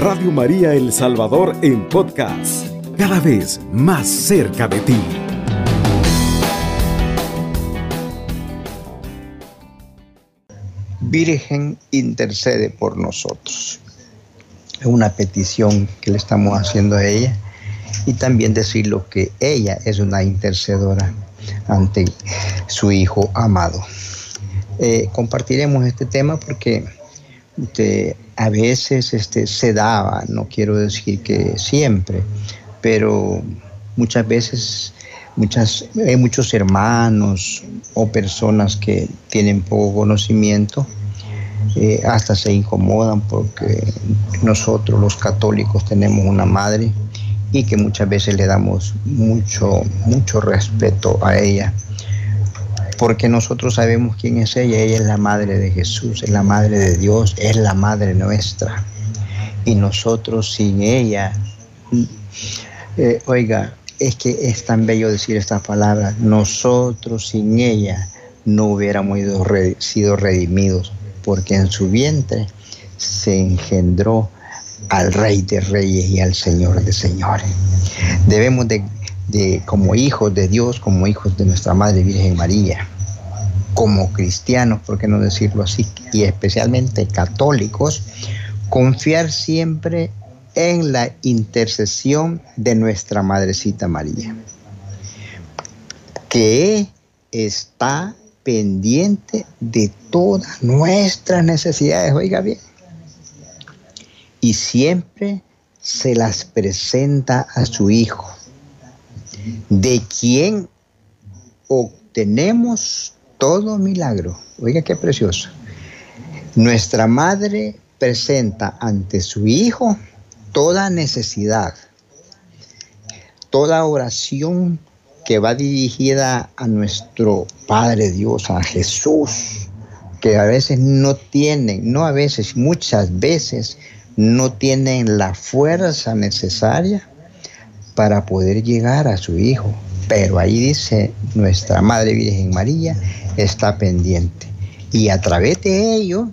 Radio María El Salvador en podcast, cada vez más cerca de ti. Virgen intercede por nosotros. Es una petición que le estamos haciendo a ella y también decir lo que ella es una intercedora ante su Hijo amado. Eh, compartiremos este tema porque este, a veces este, se daba, no quiero decir que siempre, pero muchas veces muchas, hay muchos hermanos o personas que tienen poco conocimiento, eh, hasta se incomodan porque nosotros los católicos tenemos una madre y que muchas veces le damos mucho, mucho respeto a ella, porque nosotros sabemos quién es ella, ella es la madre de Jesús, es la madre de Dios, es la madre nuestra. Y nosotros sin ella, eh, oiga, es que es tan bello decir estas palabras, nosotros sin ella no hubiéramos sido redimidos, porque en su vientre se engendró al Rey de Reyes y al Señor de Señores. Debemos de, como hijos de Dios, como hijos de nuestra Madre Virgen María, como cristianos, por qué no decirlo así, y especialmente católicos, confiar siempre en la intercesión de nuestra Madrecita María, que está pendiente de todas nuestras necesidades. Oiga bien, y siempre se las presenta a su Hijo, de quien obtenemos todo milagro. Oiga qué precioso. Nuestra madre presenta ante su Hijo toda necesidad, toda oración que va dirigida a nuestro Padre Dios, a Jesús, que a veces no tienen, no a veces, muchas veces no tienen la fuerza necesaria para poder llegar a su Hijo. Pero ahí dice, nuestra Madre Virgen María está pendiente. Y a través de ello,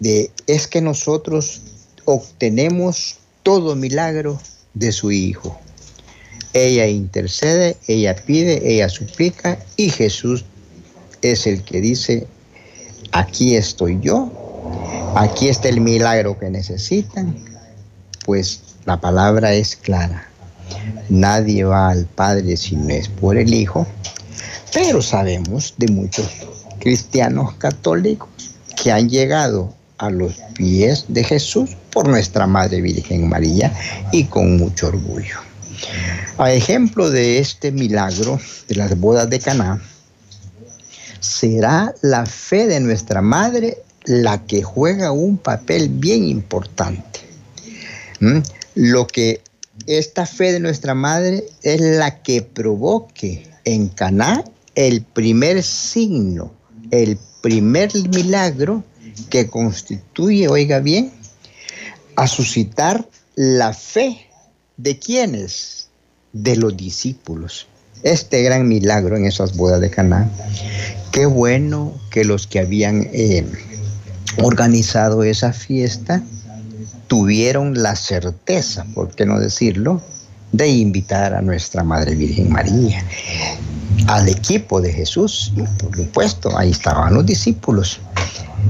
es que nosotros obtenemos todo milagro de su Hijo. Ella intercede, ella pide, ella suplica y Jesús es el que dice, aquí estoy yo, aquí está el milagro que necesitan, pues la palabra es clara. Nadie va al Padre si no es por el Hijo, pero sabemos de muchos cristianos católicos que han llegado a los pies de Jesús por nuestra Madre Virgen María y con mucho orgullo. A ejemplo de este milagro de las bodas de Caná, será la fe de nuestra Madre la que juega un papel bien importante. ¿Mm? Lo que esta fe de nuestra madre es la que provoque en Caná el primer signo, el primer milagro que constituye, oiga bien, a suscitar la fe de quienes, de los discípulos. Este gran milagro en esas bodas de Caná. Qué bueno que los que habían eh, organizado esa fiesta tuvieron la certeza, por qué no decirlo, de invitar a nuestra Madre Virgen María, al equipo de Jesús, por supuesto, ahí estaban los discípulos.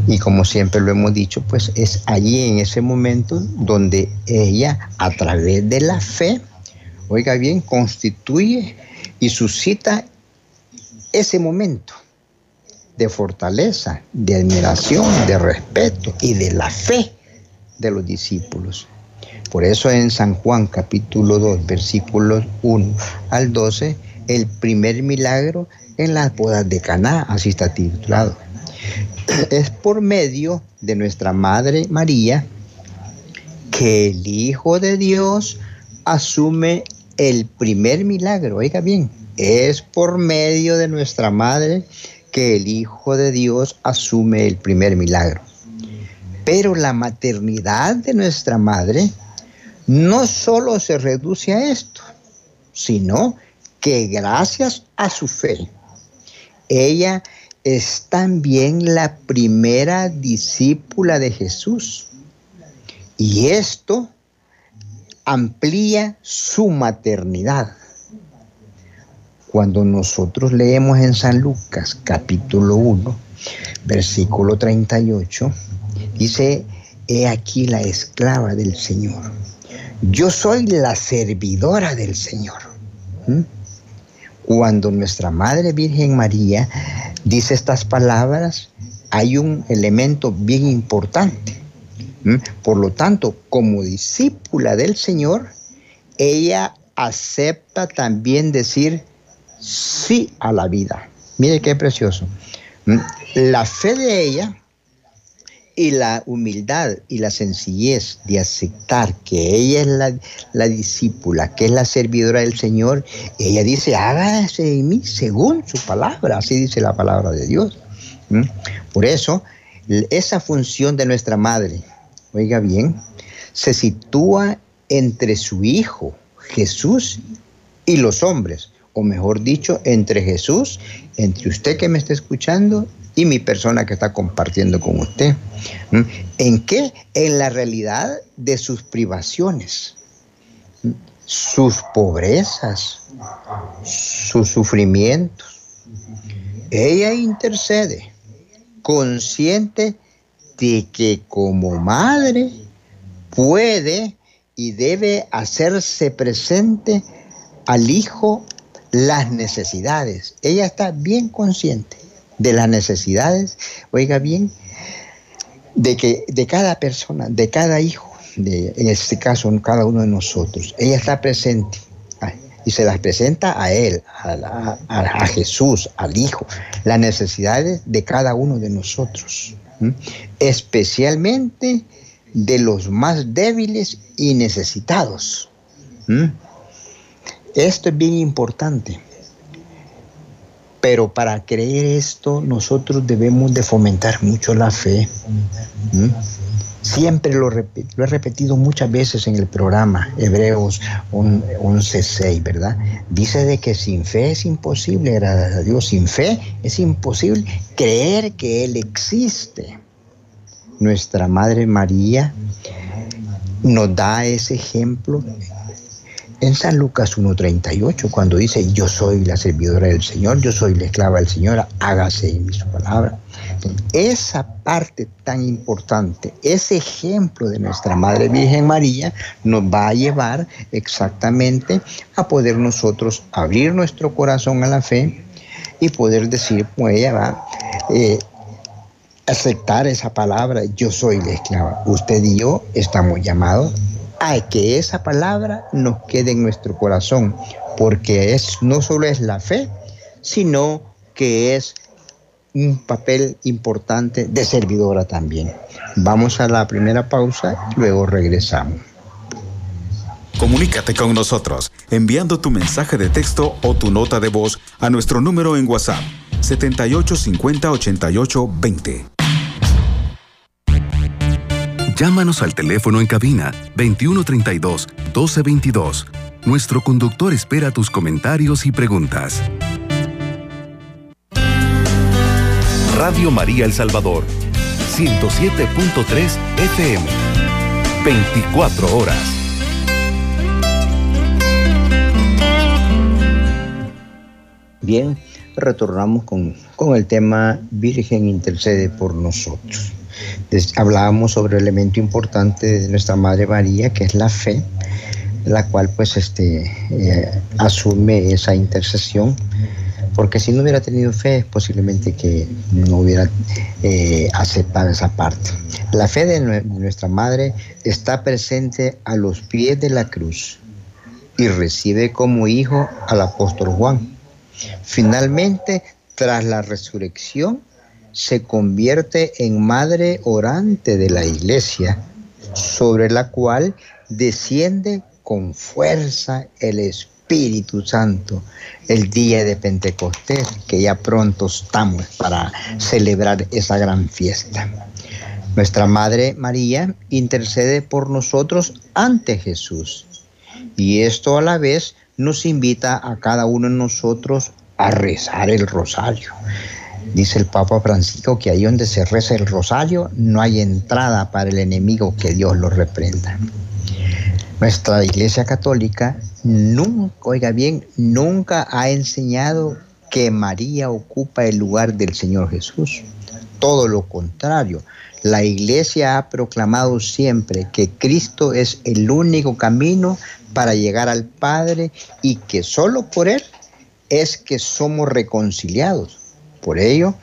Y como siempre lo hemos dicho, pues es allí en ese momento donde ella, a través de la fe, oiga bien, constituye y suscita ese momento de fortaleza, de admiración, de respeto y de la fe de los discípulos. Por eso en San Juan capítulo 2 versículos 1 al 12, el primer milagro en las bodas de Caná, así está titulado. Es por medio de nuestra Madre María que el Hijo de Dios asume el primer milagro. Oiga bien, es por medio de nuestra Madre que el Hijo de Dios asume el primer milagro. Pero la maternidad de nuestra madre no solo se reduce a esto, sino que gracias a su fe, ella es también la primera discípula de Jesús Y esto amplía su maternidad. Cuando nosotros leemos en San Lucas capítulo 1, versículo 38, dice, he aquí la esclava del Señor. Yo soy la servidora del Señor. ¿Mm? Cuando nuestra Madre Virgen María dice estas palabras, hay un elemento bien importante. Por lo tanto, como discípula del Señor, ella acepta también decir sí a la vida. Mire qué precioso. La fe de ella y la humildad y la sencillez de aceptar que ella es la, la, discípula, que es la servidora del Señor, ella dice, hágase en mí según su palabra, así dice la palabra de Dios. Por eso, esa función de nuestra madre, oiga bien, se sitúa entre su Hijo, Jesús, y los hombres, o mejor dicho, entre Jesús, entre usted que me está escuchando y mi persona que está compartiendo con usted. ¿En qué? En la realidad de sus privaciones, sus pobrezas, sus sufrimientos. Ella intercede, consciente de que como madre puede y debe hacerse presente al hijo las necesidades. Ella está bien consciente de las necesidades, oiga bien, de que de cada persona, de cada hijo, de, en este caso cada uno de nosotros, ella está presente y se las presenta a él, a, Jesús, al Hijo, las necesidades de cada uno de nosotros, especialmente de los más débiles y necesitados. Esto es bien importante. Pero para creer esto, nosotros debemos de fomentar mucho la fe. Siempre lo, lo, he repetido muchas veces en el programa, Hebreos 11.6, ¿verdad? Dice de que sin fe es imposible agradar a Dios. Sin fe es imposible creer que Él existe. Nuestra Madre María nos da ese ejemplo en San Lucas 1.38, cuando dice, yo soy la servidora del Señor, yo soy la esclava del Señor, hágase en mi su palabra. Esa parte tan importante, ese ejemplo de nuestra Madre Virgen María nos va a llevar exactamente a poder nosotros abrir nuestro corazón a la fe y poder decir, pues ella va, eh, aceptar esa palabra, yo soy la esclava. Usted y yo estamos llamados a que esa palabra nos quede en nuestro corazón, porque es, no solo es la fe, sino que es un papel importante de servidora también. Vamos a la primera pausa luego regresamos. Comunícate con nosotros enviando tu mensaje de texto o tu nota de voz a nuestro número en WhatsApp 7850 88 20. Llámanos al teléfono en cabina 2132 1222. Nuestro conductor espera tus comentarios y preguntas. Radio María El Salvador, 107.3 FM, 24 horas. Bien, retornamos con, con el tema Virgen intercede por nosotros hablábamos sobre el elemento importante de nuestra Madre María, que es la fe, la cual pues este, eh, asume esa intercesión, porque si no hubiera tenido fe, posiblemente que no hubiera eh, aceptado esa parte. La fe de nuestra Madre está presente a los pies de la cruz y recibe como hijo al apóstol Juan. Finalmente, tras la resurrección, se convierte en madre orante de la iglesia, sobre la cual desciende con fuerza el Espíritu Santo el día de Pentecostés, que ya pronto estamos para celebrar esa gran fiesta. Nuestra Madre María intercede por nosotros ante Jesús y esto a la vez nos invita a cada uno de nosotros a rezar el rosario. Dice el Papa Francisco que ahí donde se reza el rosario no hay entrada para el enemigo, que Dios lo reprenda. Nuestra Iglesia Católica nunca, oiga bien, nunca ha enseñado que María ocupa el lugar del Señor Jesús. Todo lo contrario, la Iglesia ha proclamado siempre que Cristo es el único camino para llegar al Padre y que solo por Él es que somos reconciliados. Por ello,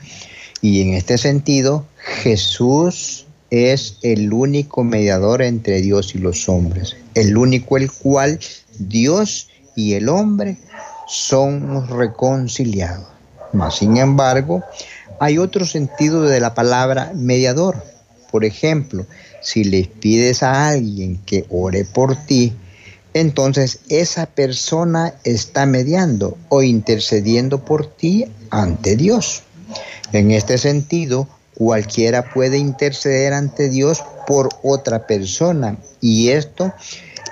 y en este sentido, Jesús es el único mediador entre Dios y los hombres, el único el cual Dios y el hombre somos reconciliados. Mas, sin embargo, hay otro sentido de la palabra mediador. Por ejemplo, si le pides a alguien que ore por ti, entonces esa persona está mediando o intercediendo por ti ante Dios. En este sentido, cualquiera puede interceder ante Dios por otra persona y esto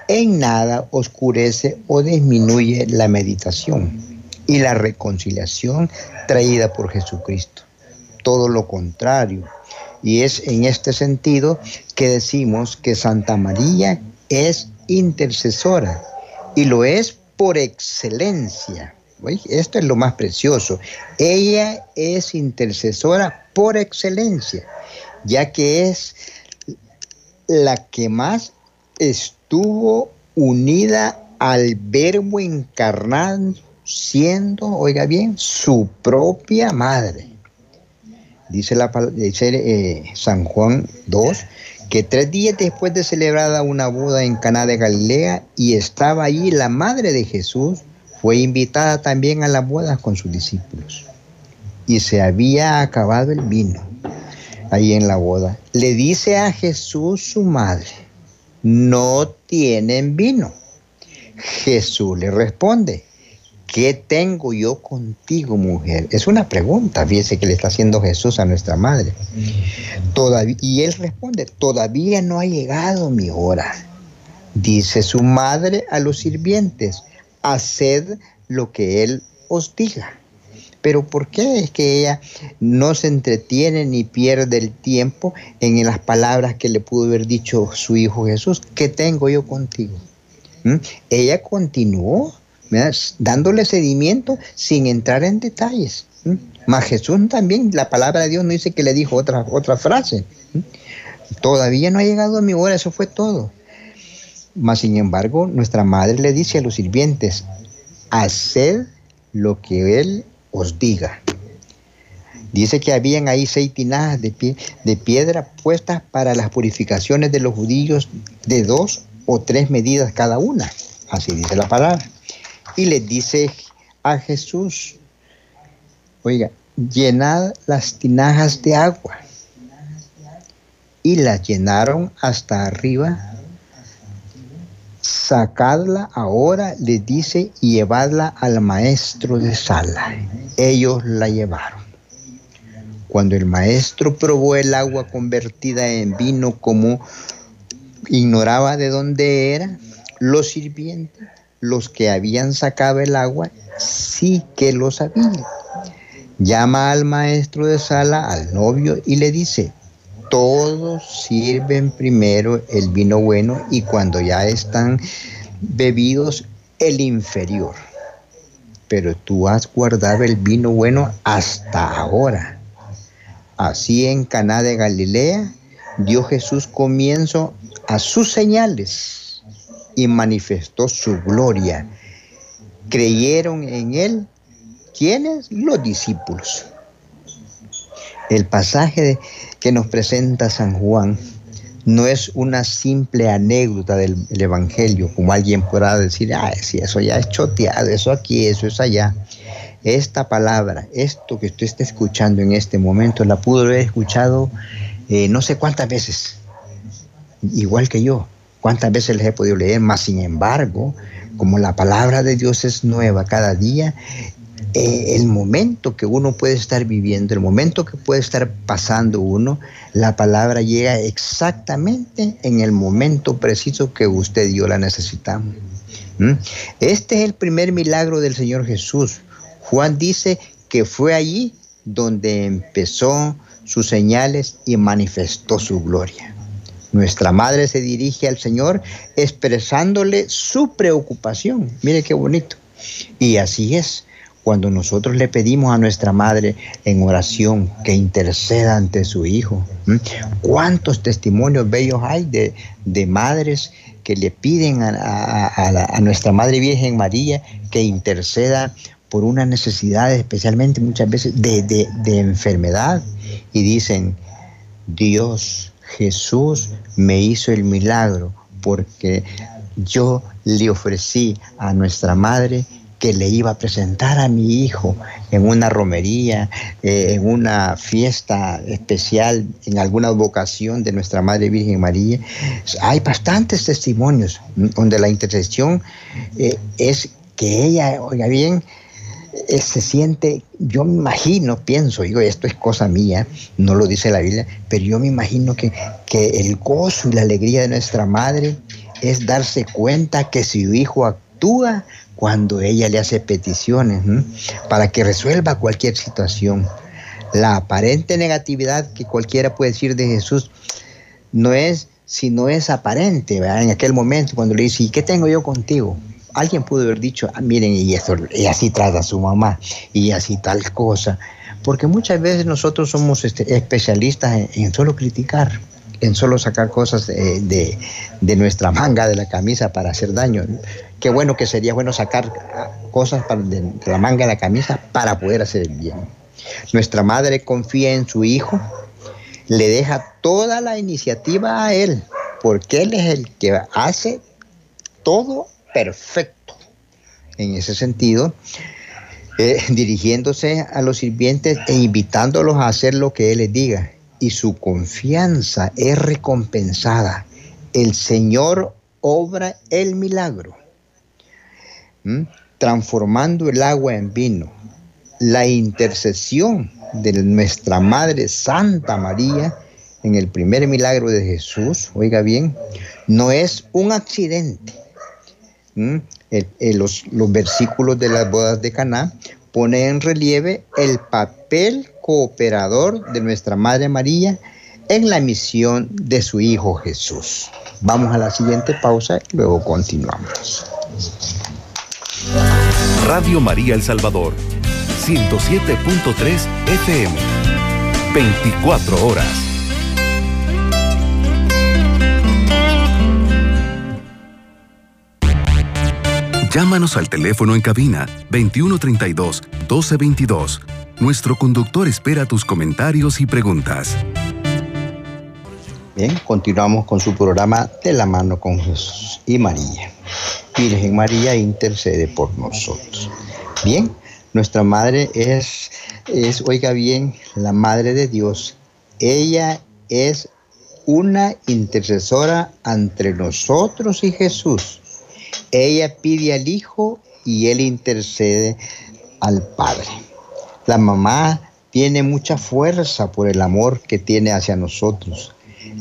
en nada oscurece o disminuye la meditación y la reconciliación traída por Jesucristo. Todo lo contrario. Y es en este sentido que decimos que Santa María es intercesora y lo es por excelencia. Esto es lo más precioso. Ella es intercesora por excelencia, ya que es la que más estuvo unida al verbo encarnado, siendo, oiga bien, su propia madre. Dice, la, dice eh, San Juan 2 que tres días después de celebrada una boda en Caná de Galilea y estaba allí la madre de Jesús, fue invitada también a la boda con sus discípulos. Y se había acabado el vino ahí en la boda. Le dice a Jesús su madre, no tienen vino. Jesús le responde, ¿qué tengo yo contigo, mujer? Es una pregunta, fíjese que le está haciendo Jesús a nuestra madre. Y él responde, todavía no ha llegado mi hora. Dice su madre a los sirvientes, haced lo que él os diga. Pero ¿por qué es que ella no se entretiene ni pierde el tiempo en las palabras que le pudo haber dicho su hijo Jesús? ¿Qué tengo yo contigo? ¿Mm? Ella continuó dándole seguimiento sin entrar en detalles. Mas Jesús también, la palabra de Dios no dice que le dijo otra, otra frase. Todavía no ha llegado a mi hora, eso fue todo. Mas sin embargo, nuestra madre le dice a los sirvientes, haced lo que Él os diga. Dice que habían ahí seis tinajas de, de piedra puestas para las purificaciones de los judíos de dos o tres medidas cada una. Así dice la palabra y le dice a Jesús, oiga, llenad las tinajas de agua. Y las llenaron hasta arriba. Sacadla ahora, le dice, y llevadla al maestro de sala. Ellos la llevaron. Cuando el maestro probó el agua convertida en vino como ignoraba de dónde era, los sirvientes los que habían sacado el agua sí que lo sabían. Llama al maestro de sala, al novio, y le dice, todos sirven primero el vino bueno y cuando ya están bebidos el inferior. Pero tú has guardado el vino bueno hasta ahora. Así en Caná de Galilea dio Jesús comienzo a sus señales y manifestó su gloria. Creyeron en él, ¿quiénes? Los discípulos. El pasaje que nos presenta San Juan no es una simple anécdota del, Evangelio, como alguien podrá decir, ah, si eso ya es choteado, eso aquí, eso es allá. Esta palabra, esto que usted está escuchando en este momento, la pudo haber escuchado eh, no sé cuántas veces, igual que yo. ¿Cuántas veces les he podido leer? Más sin embargo, como la palabra de Dios es nueva cada día, eh, el momento que uno puede estar viviendo, el momento que puede estar pasando uno, la palabra llega exactamente en el momento preciso que usted y yo la necesitamos. ¿Mm? Este es el primer milagro del Señor Jesús. Juan dice que fue allí donde empezó sus señales y manifestó su gloria. Nuestra madre se dirige al Señor expresándole su preocupación. Mire qué bonito. Y así es, cuando nosotros le pedimos a nuestra madre en oración que interceda ante su hijo. ¿Cuántos testimonios bellos hay de, de madres que le piden a, nuestra Madre Virgen María que interceda por una necesidad, especialmente muchas veces de, de enfermedad? Y dicen, Dios, Jesús me hizo el milagro porque yo le ofrecí a nuestra madre que le iba a presentar a mi hijo en una romería, eh, en una fiesta especial, en alguna vocación de nuestra Madre Virgen María. Hay bastantes testimonios donde la intercesión eh, es que ella, oiga bien, se siente, yo me imagino, pienso, digo, esto es cosa mía, no lo dice la Biblia, pero yo me imagino que, que el gozo y la alegría de nuestra madre es darse cuenta que su hijo actúa cuando ella le hace peticiones para que resuelva cualquier situación. La aparente negatividad que cualquiera puede decir de Jesús no es, si no es aparente, en aquel momento cuando le dice, ¿y qué tengo yo contigo? Alguien pudo haber dicho, ah, miren, y, así trata a su mamá, y así tal cosa. Porque muchas veces nosotros somos este, especialistas en solo criticar en solo sacar cosas de, nuestra manga de la camisa para hacer daño. Qué bueno que sería bueno sacar cosas de, la manga de la camisa para poder hacer el bien. Nuestra madre confía en su hijo, le deja toda la iniciativa a él, porque él es el que hace todo perfecto. En ese sentido, eh, dirigiéndose a los sirvientes e invitándolos a hacer lo que él les diga y su confianza es recompensada. El Señor obra el milagro, transformando el agua en vino. La intercesión de nuestra Madre Santa María en el primer milagro de Jesús, oiga bien, no es un accidente. Los, los versículos de las bodas de Caná ponen en relieve el papel cooperador de nuestra Madre María en la misión de su Hijo Jesús. Vamos a la siguiente pausa y luego continuamos. Radio María El Salvador, 107.3 FM, 24 horas. Llámanos al teléfono en cabina 2132 1222 nuestro conductor espera tus comentarios y preguntas. Bien, continuamos con su programa De la mano con Jesús y María. Virgen María intercede por nosotros. Bien, nuestra madre es, es, oiga bien, la madre de Dios. Ella es una intercesora entre nosotros y Jesús. Ella pide al Hijo y Él intercede al Padre. La mamá tiene mucha fuerza por el amor que tiene hacia nosotros.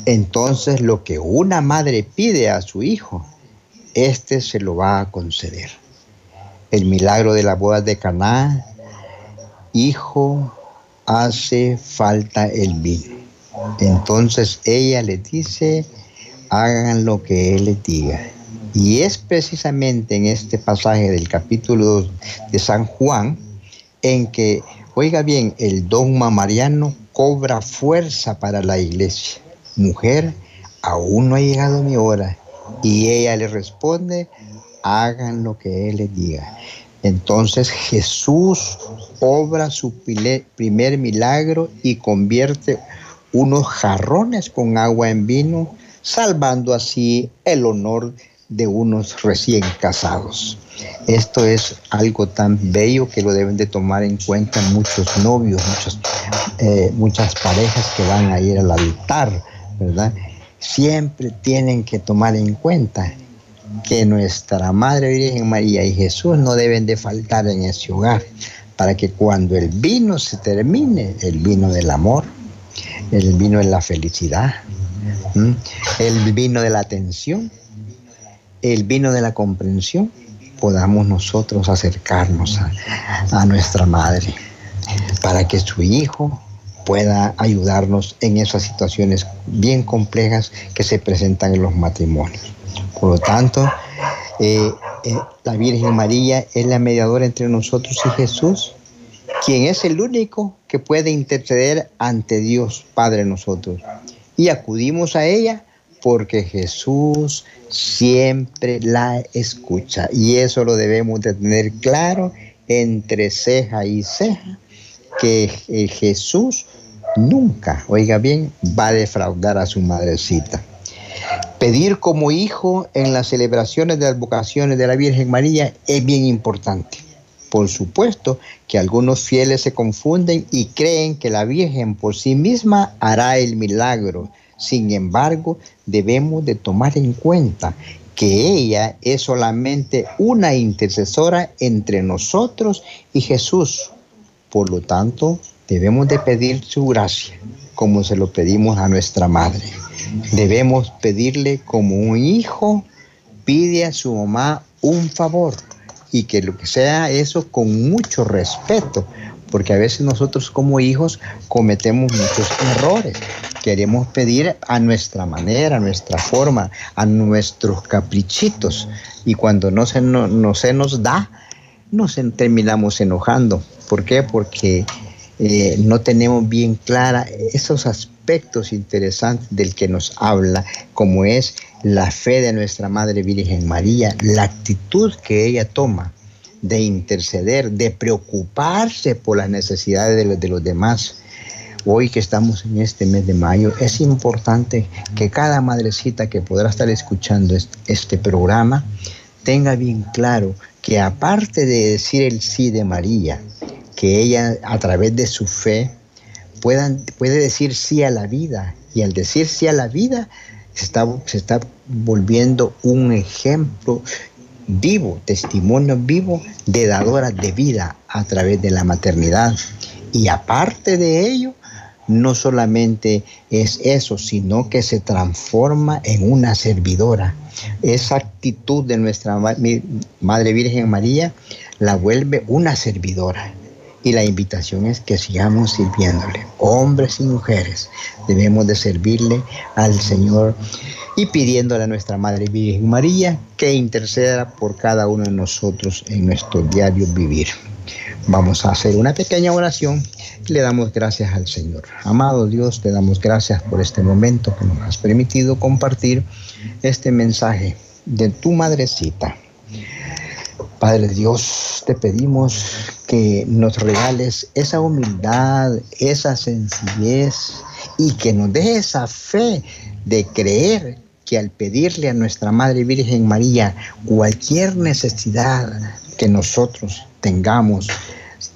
Entonces lo que una madre pide a su hijo, éste se lo va a conceder. El milagro de la boda de Caná, hijo, hace falta el vino. Entonces ella le dice, hagan lo que él les diga. Y es precisamente en este pasaje del capítulo 2 de San Juan, en que, oiga bien, el dogma mariano cobra fuerza para la iglesia. Mujer, aún no ha llegado mi hora. Y ella le responde, hagan lo que Él les diga. Entonces Jesús obra su primer milagro y convierte unos jarrones con agua en vino, salvando así el honor de unos recién casados. Esto es algo tan bello que lo deben de tomar en cuenta muchos novios, eh, muchas parejas que van a ir al altar, ¿verdad? Siempre tienen que tomar en cuenta que nuestra Madre Virgen María y Jesús no deben de faltar en ese hogar, para que cuando el vino se termine, el vino del amor, el vino de la felicidad, el vino de la atención, el vino de la comprensión, podamos nosotros acercarnos a, nuestra Madre. para que su hijo pueda ayudarnos en esas situaciones bien complejas que se presentan en los matrimonios. Por lo tanto, eh, eh, la Virgen María es la mediadora entre nosotros y Jesús, quien es el único que puede interceder ante Dios Padre nosotros. Y acudimos a ella porque Jesús siempre la escucha. Y eso lo debemos de tener claro entre ceja y ceja, que Jesús nunca, oiga bien, va a defraudar a su madrecita. Pedir como hijo en las celebraciones de las vocaciones de la Virgen María es bien importante. Por supuesto que algunos fieles se confunden y creen que la Virgen por sí misma hará el milagro. Sin embargo, debemos de tomar en cuenta que ella es solamente una intercesora entre nosotros y Jesús. Por lo tanto, debemos de pedir su gracia como se lo pedimos a nuestra madre. Debemos pedirle como un hijo pide a su mamá un favor y que lo que sea eso con mucho respeto, porque a veces nosotros como hijos cometemos muchos errores. Queremos pedir a nuestra manera, a nuestra forma, a nuestros caprichitos y cuando no se, no, se nos da, nos terminamos enojando. ¿Por qué? Porque eh, no tenemos bien clara esos aspectos interesantes del que nos habla, como es la fe de nuestra Madre Virgen María, la actitud que ella toma de interceder, de preocuparse por las necesidades de los, de los demás. Hoy que estamos en este mes de mayo, es importante que cada madrecita que podrá estar escuchando este programa tenga bien claro que aparte de decir el sí de María, que ella a través de su fe puedan, puede decir sí a la vida y al decir sí a la vida se está, se está volviendo un ejemplo vivo, testimonio vivo de dadora de vida a través de la maternidad. Y aparte de ello, no solamente es eso, sino que se transforma en una servidora. Esa actitud de nuestra Madre Virgen María la vuelve una servidora. Y la invitación es que sigamos sirviéndole, hombres y mujeres. Debemos de servirle al Señor y pidiéndole a nuestra Madre Virgen María que interceda por cada uno de nosotros en nuestro diario vivir. Vamos a hacer una pequeña oración y le damos gracias al Señor. Amado Dios, te damos gracias por este momento que nos has permitido compartir este mensaje de tu madrecita. Padre Dios, te pedimos que nos regales esa humildad, esa sencillez y que nos dé esa fe de creer que al pedirle a nuestra Madre Virgen María cualquier necesidad que nosotros tengamos,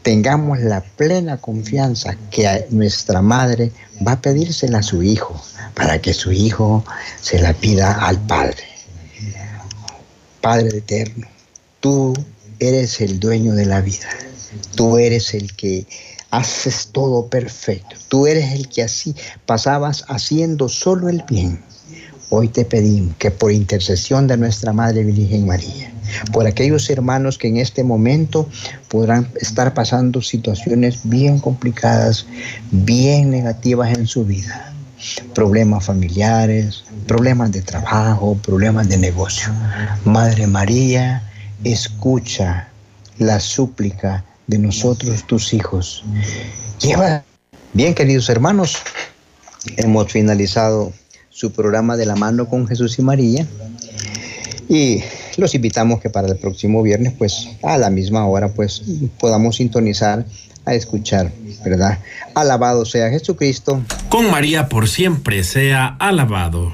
tengamos la plena confianza que nuestra Madre va a pedírsela a su Hijo, para que su Hijo se la pida al Padre. Padre eterno, tú eres el dueño de la vida. Tú eres el que haces todo perfecto. Tú eres el que así pasabas haciendo solo el bien. Hoy te pedimos que por intercesión de nuestra Madre Virgen María, por aquellos hermanos que en este momento podrán estar pasando situaciones bien complicadas, bien negativas en su vida, problemas familiares, problemas de trabajo, problemas de negocio. Madre María, escucha la súplica de nosotros, tus hijos. Lleva. Bien, queridos hermanos, hemos finalizado su programa de la mano con Jesús y María y los invitamos que para el próximo viernes, pues a la misma hora, pues podamos sintonizar a escuchar, ¿verdad? Alabado sea Jesucristo. Con María por siempre sea alabado.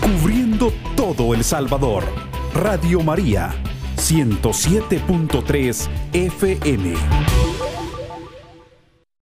Cubriendo todo El Salvador. Radio María 107.3 FM.